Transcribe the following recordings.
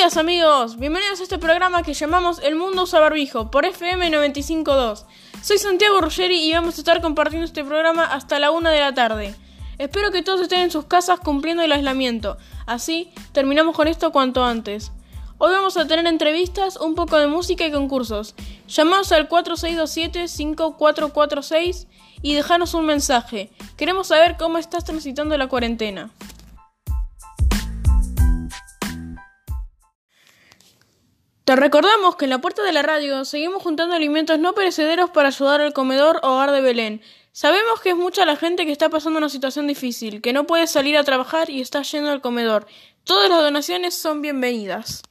días amigos, bienvenidos a este programa que llamamos El Mundo Usa Barbijo por FM 952. Soy Santiago Ruggeri y vamos a estar compartiendo este programa hasta la una de la tarde. Espero que todos estén en sus casas cumpliendo el aislamiento, así terminamos con esto cuanto antes. Hoy vamos a tener entrevistas, un poco de música y concursos. Llamaos al 4627-5446 y dejanos un mensaje. Queremos saber cómo estás transitando la cuarentena. Te recordamos que en la puerta de la radio seguimos juntando alimentos no perecederos para ayudar al comedor Hogar de Belén. Sabemos que es mucha la gente que está pasando una situación difícil, que no puede salir a trabajar y está yendo al comedor. Todas las donaciones son bienvenidas.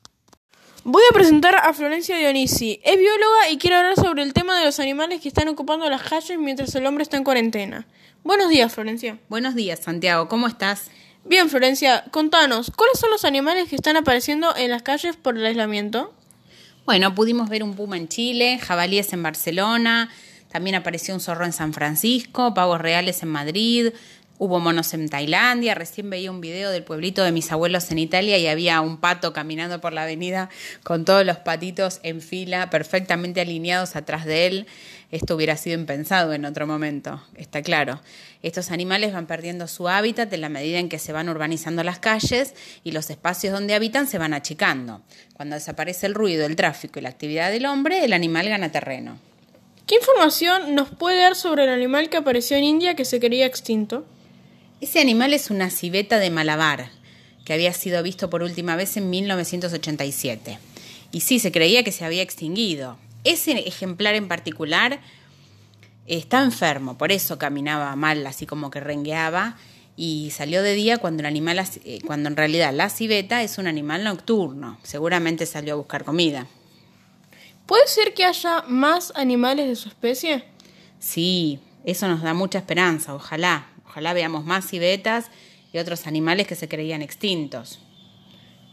Voy a presentar a Florencia Dionisi. Es bióloga y quiere hablar sobre el tema de los animales que están ocupando las calles mientras el hombre está en cuarentena. Buenos días, Florencia. Buenos días, Santiago. ¿Cómo estás? Bien, Florencia, contanos, ¿cuáles son los animales que están apareciendo en las calles por el aislamiento? Bueno, pudimos ver un puma en Chile, jabalíes en Barcelona, también apareció un zorro en San Francisco, pavos reales en Madrid, hubo monos en Tailandia, recién veía un video del pueblito de mis abuelos en Italia y había un pato caminando por la avenida con todos los patitos en fila, perfectamente alineados atrás de él. Esto hubiera sido impensado en otro momento, está claro. Estos animales van perdiendo su hábitat en la medida en que se van urbanizando las calles y los espacios donde habitan se van achicando. Cuando desaparece el ruido, el tráfico y la actividad del hombre, el animal gana terreno. ¿Qué información nos puede dar sobre el animal que apareció en India que se creía extinto? Ese animal es una civeta de Malabar, que había sido visto por última vez en 1987. Y sí, se creía que se había extinguido. Ese ejemplar en particular está enfermo, por eso caminaba mal, así como que rengueaba y salió de día cuando el animal, eh, cuando en realidad la civeta es un animal nocturno. Seguramente salió a buscar comida. ¿Puede ser que haya más animales de su especie? Sí, eso nos da mucha esperanza, ojalá. Ojalá veamos más civetas y otros animales que se creían extintos.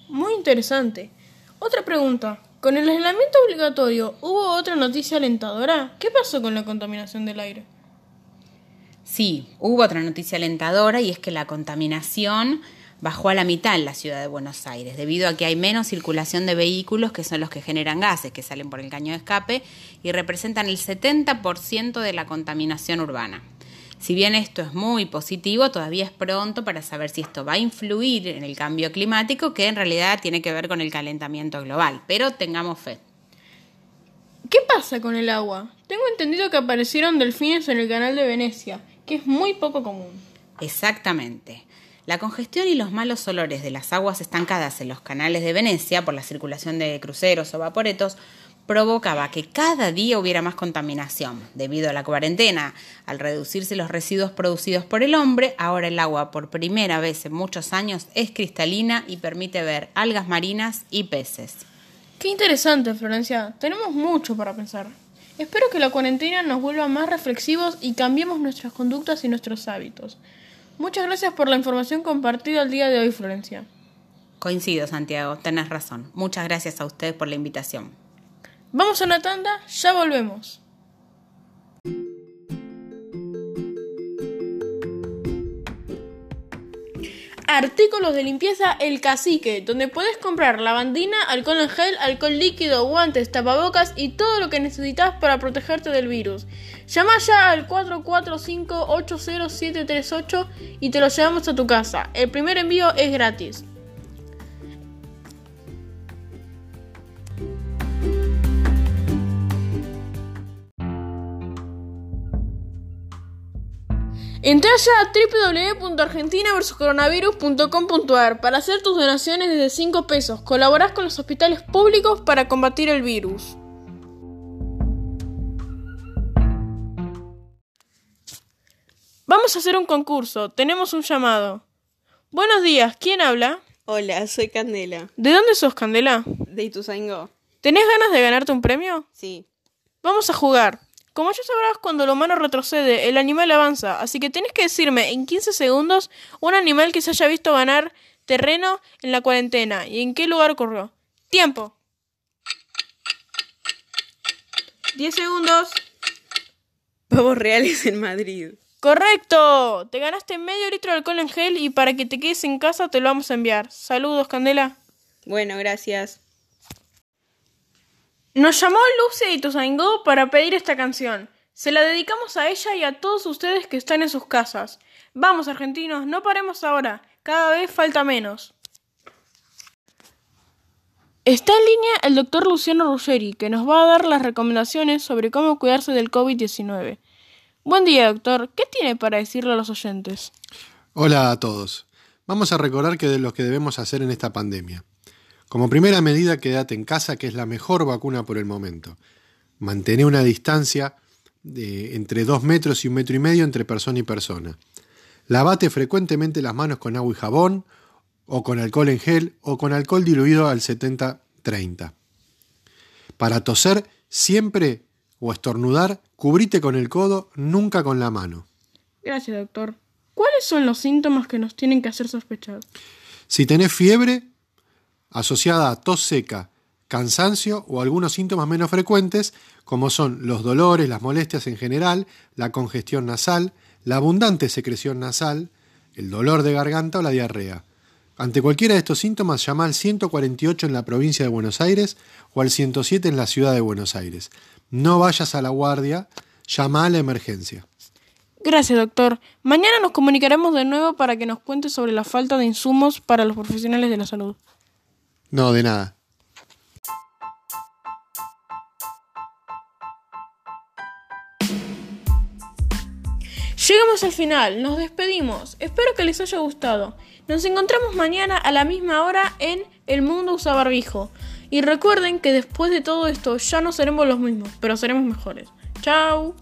Muy interesante. Otra pregunta. Con el aislamiento obligatorio, ¿hubo otra noticia alentadora? ¿Qué pasó con la contaminación del aire? Sí, hubo otra noticia alentadora y es que la contaminación bajó a la mitad en la ciudad de Buenos Aires, debido a que hay menos circulación de vehículos que son los que generan gases, que salen por el caño de escape y representan el 70% de la contaminación urbana. Si bien esto es muy positivo, todavía es pronto para saber si esto va a influir en el cambio climático, que en realidad tiene que ver con el calentamiento global, pero tengamos fe. ¿Qué pasa con el agua? Tengo entendido que aparecieron delfines en el canal de Venecia, que es muy poco común. Exactamente. La congestión y los malos olores de las aguas estancadas en los canales de Venecia por la circulación de cruceros o vaporetos provocaba que cada día hubiera más contaminación. Debido a la cuarentena, al reducirse los residuos producidos por el hombre, ahora el agua por primera vez en muchos años es cristalina y permite ver algas marinas y peces. Qué interesante, Florencia. Tenemos mucho para pensar. Espero que la cuarentena nos vuelva más reflexivos y cambiemos nuestras conductas y nuestros hábitos. Muchas gracias por la información compartida el día de hoy, Florencia. Coincido, Santiago, tenés razón. Muchas gracias a ustedes por la invitación. Vamos a una tanda, ya volvemos. Artículos de limpieza El Cacique, donde puedes comprar lavandina, alcohol en gel, alcohol líquido, guantes, tapabocas y todo lo que necesitas para protegerte del virus. Llama ya al 445-80738 y te lo llevamos a tu casa. El primer envío es gratis. Entra ya a www.argentinaversuscoronavirus.com.ar para hacer tus donaciones desde 5 pesos. Colaborás con los hospitales públicos para combatir el virus. Vamos a hacer un concurso. Tenemos un llamado. Buenos días, ¿quién habla? Hola, soy Candela, ¿De dónde sos, Candela? de Ituzaingó. ¿Tenés ganas de ganarte un premio? Sí. Vamos a jugar. Como ya sabrás, cuando el humano retrocede, el animal avanza, así que tenés que decirme en 15 segundos un animal que se haya visto ganar terreno en la cuarentena y en qué lugar ocurrió. Tiempo. 10 segundos. Pavos reales en Madrid. Correcto. Te ganaste medio litro de alcohol en gel y para que te quedes en casa te lo vamos a enviar. Saludos, Candela. Bueno, gracias. Nos llamó Lucy Ituzaingó para pedir esta canción. Se la dedicamos a ella y a todos ustedes que están en sus casas. Vamos, argentinos, no paremos ahora. Cada vez falta menos. Está en línea el doctor Luciano Ruggeri, que nos va a dar las recomendaciones sobre cómo cuidarse del COVID-19. Buen día, doctor. ¿Qué tiene para decirle a los oyentes? Hola a todos. Vamos a recordar que de lo que debemos hacer en esta pandemia. Como primera medida, quédate en casa, que es la mejor vacuna por el momento. Mantener una distancia de entre dos metros y un metro y medio entre persona y persona. Lavate frecuentemente las manos con agua y jabón, o con alcohol en gel, o con alcohol diluido al 70-30. Para toser, siempre o estornudar, cubrite con el codo, nunca con la mano. Gracias, doctor. ¿Cuáles son los síntomas que nos tienen que hacer sospechar? Si tenés fiebre, asociada a tos seca, cansancio o algunos síntomas menos frecuentes, como son los dolores, las molestias en general, la congestión nasal, la abundante secreción nasal, el dolor de garganta o la diarrea. Ante cualquiera de estos síntomas, llama al 148 en la provincia de Buenos Aires o al 107 en la ciudad de Buenos Aires. No vayas a la guardia, llama a la emergencia. Gracias, doctor. Mañana nos comunicaremos de nuevo para que nos cuente sobre la falta de insumos para los profesionales de la salud. No, de nada. Llegamos al final, nos despedimos. Espero que les haya gustado. Nos encontramos mañana a la misma hora en El Mundo Usa Barbijo. Y recuerden que después de todo esto ya no seremos los mismos, pero seremos mejores. Chao.